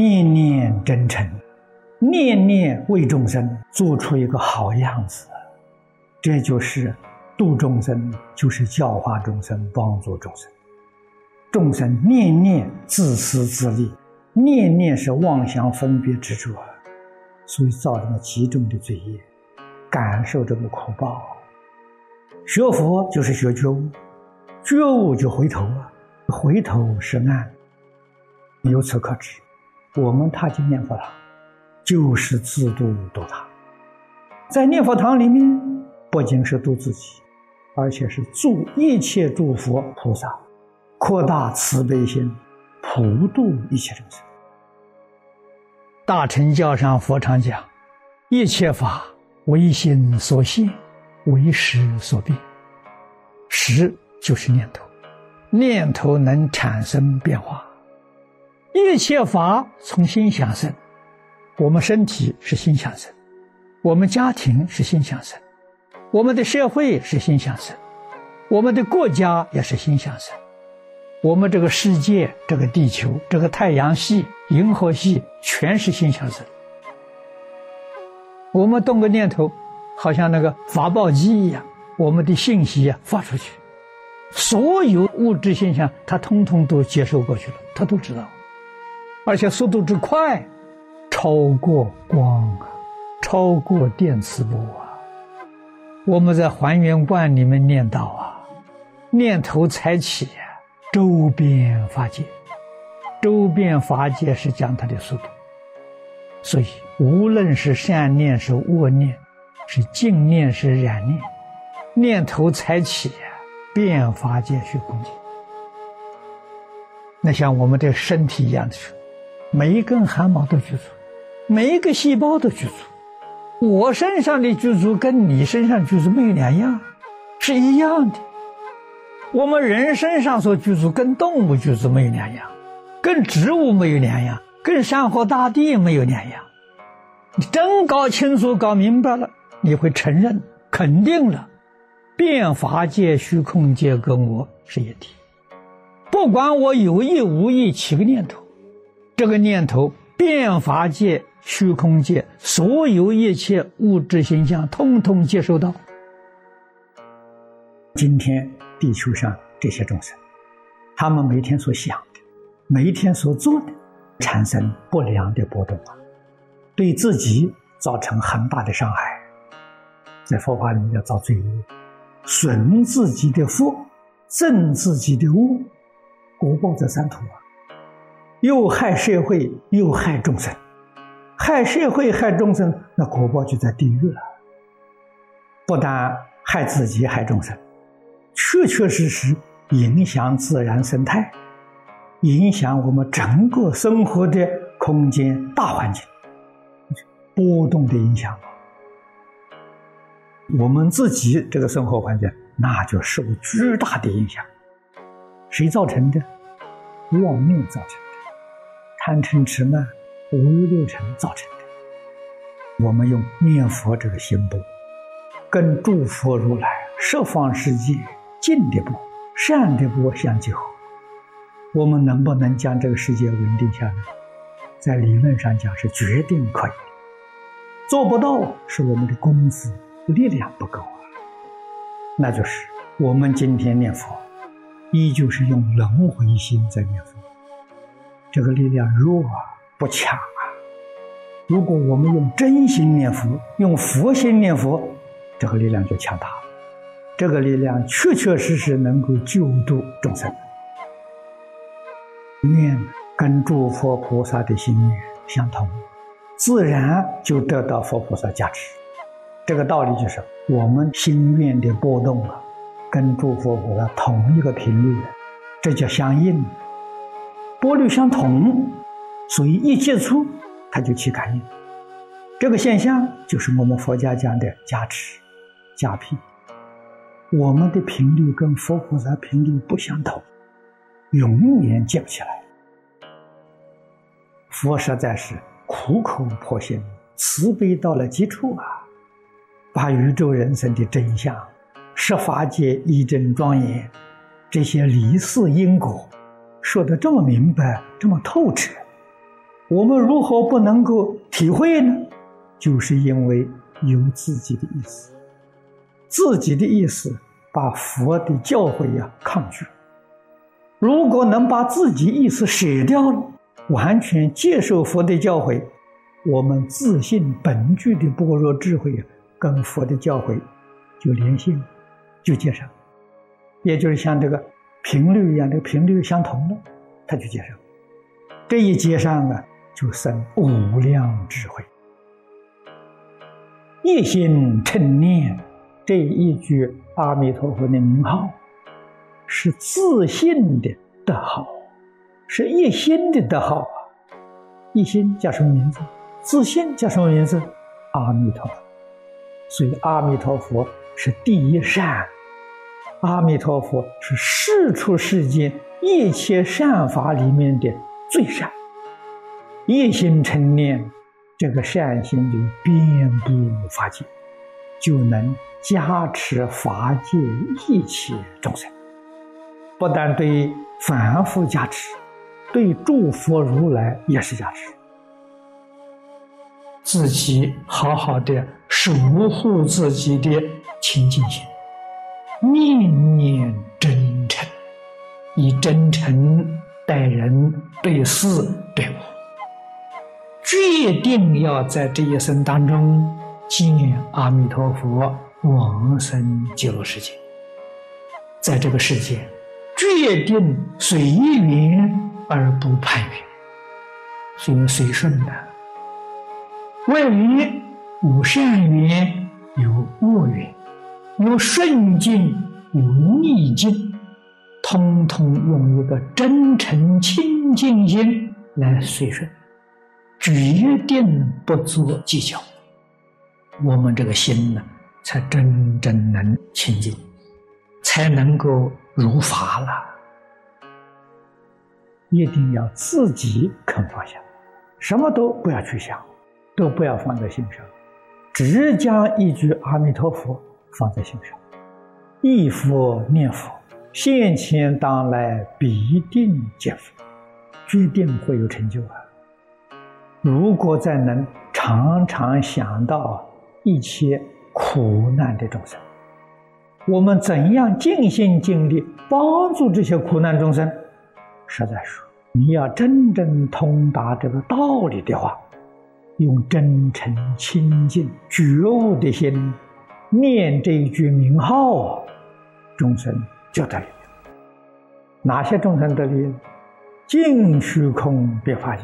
念念真诚，念念为众生做出一个好样子，这就是度众生，就是教化众生，帮助众生。众生念念自私自利，念念是妄想分别执着，所以造成了极重的罪业，感受这个苦报。学佛就是学觉悟，觉悟就回头啊，回头是岸。由此可知，我们踏进念佛堂，就是自度度他。在念佛堂里面，不仅是度自己，而且是助一切诸佛菩萨。扩大慈悲心，普度一切众生。大乘教上佛常讲：一切法唯心所现，唯识所变。识就是念头，念头能产生变化。一切法从心想生，我们身体是心想生，我们家庭是心想生，我们的社会是心想生，我们的国家也是心想生。我们这个世界，这个地球，这个太阳系、银河系，全是心想生。我们动个念头，好像那个发报机一样，我们的信息啊发出去，所有物质现象，它通通都接收过去了，它都知道，而且速度之快，超过光啊，超过电磁波啊。我们在还原观里面念到啊，念头才起。周边法界，周边法界是讲它的速度，所以无论是善念是恶念，是净念是染念，念头才起，变法界虚空界。那像我们的身体一样的说，每一根汗毛都具足，每一个细胞都具足。我身上的具足跟你身上具足没有两样，是一样的。我们人身上所居住跟动物居住没有两样，跟植物没有两样，跟山河大地没有两样。你真搞清楚、搞明白了，你会承认、肯定了，变法界、虚空界跟我是一体。不管我有意无意起个念头，这个念头变法界、虚空界所有一切物质形象，通通接收到。今天。地球上这些众生，他们每天所想的，每一天所做的，产生不良的波动啊，对自己造成很大的伤害。在佛法里面叫造罪业，损自己的福，增自己的恶，果报在三途啊。又害社会，又害众生，害社会害众生，那果报就在地狱了。不但害自己，害众生。确确实实影响自然生态，影响我们整个生活的空间大环境，波动的影响，我们自己这个生活环境那就受巨大的影响。谁造成的？妄念造成的，贪嗔痴慢五欲六尘造成的。我们用念佛这个心波，跟诸佛如来十方世界。静的波，善的波相结合，我们能不能将这个世界稳定下来？在理论上讲是决定可以，做不到是我们的功夫力量不够啊。那就是我们今天念佛，依旧是用轮回心在念佛，这个力量弱啊，不强啊。如果我们用真心念佛，用佛心念佛，这个力量就强大了。这个力量确确实实能够救度众生，愿跟诸佛菩萨的心愿相同，自然就得到佛菩萨加持。这个道理就是，我们心愿的波动啊，跟诸佛菩萨同一个频率，这叫相应，波率相同，所以一接触，它就起感应。这个现象就是我们佛家讲的加持、加庇。我们的频率跟佛菩萨频率不相同，永远接不起来。佛实在是苦口婆心，慈悲到了极处啊！把宇宙人生的真相、十法界一真庄严，这些离世因果，说的这么明白，这么透彻，我们如何不能够体会呢？就是因为有自己的意思，自己的意思把佛的教诲呀抗拒。如果能把自己意思舍掉了，完全接受佛的教诲，我们自信本具的般若智慧啊，跟佛的教诲就联系了，就接上，也就是像这个频率一样，这个频率相同了，它就接上。这一接上啊。就生无量智慧，一心称念这一句阿弥陀佛的名号，是自信的德号，是一心的德号啊！一心叫什么名字？自信叫什么名字？阿弥陀佛。所以阿弥陀佛是第一善，阿弥陀佛是世出世间一切善法里面的最善。一心成念，这个善心就遍布法界，就能加持法界一切众生。不但对凡夫加持，对诸佛如来也是加持。自己好好的守护自己的清净心，念念真诚，以真诚待人、对事、对物。决定要在这一生当中见阿弥陀佛，往生极乐世界。在这个世界，决定随缘而不攀缘，所以随顺的。外缘有善缘，有恶缘，有顺境，有逆境，通通用一个真诚清净心来随顺。决定不做计较，我们这个心呢，才真正能清净，才能够如法了。一定要自己肯放下，什么都不要去想，都不要放在心上，只将一句阿弥陀佛放在心上，忆佛念佛，现前当来必定见佛，决定会有成就啊！如果再能常常想到一切苦难的众生，我们怎样尽心尽力帮助这些苦难众生？实在说，你要真正通达这个道理的话，用真诚、清净、觉悟的心念这一句名号，众生就得利。哪些众生得利？尽虚空别法界。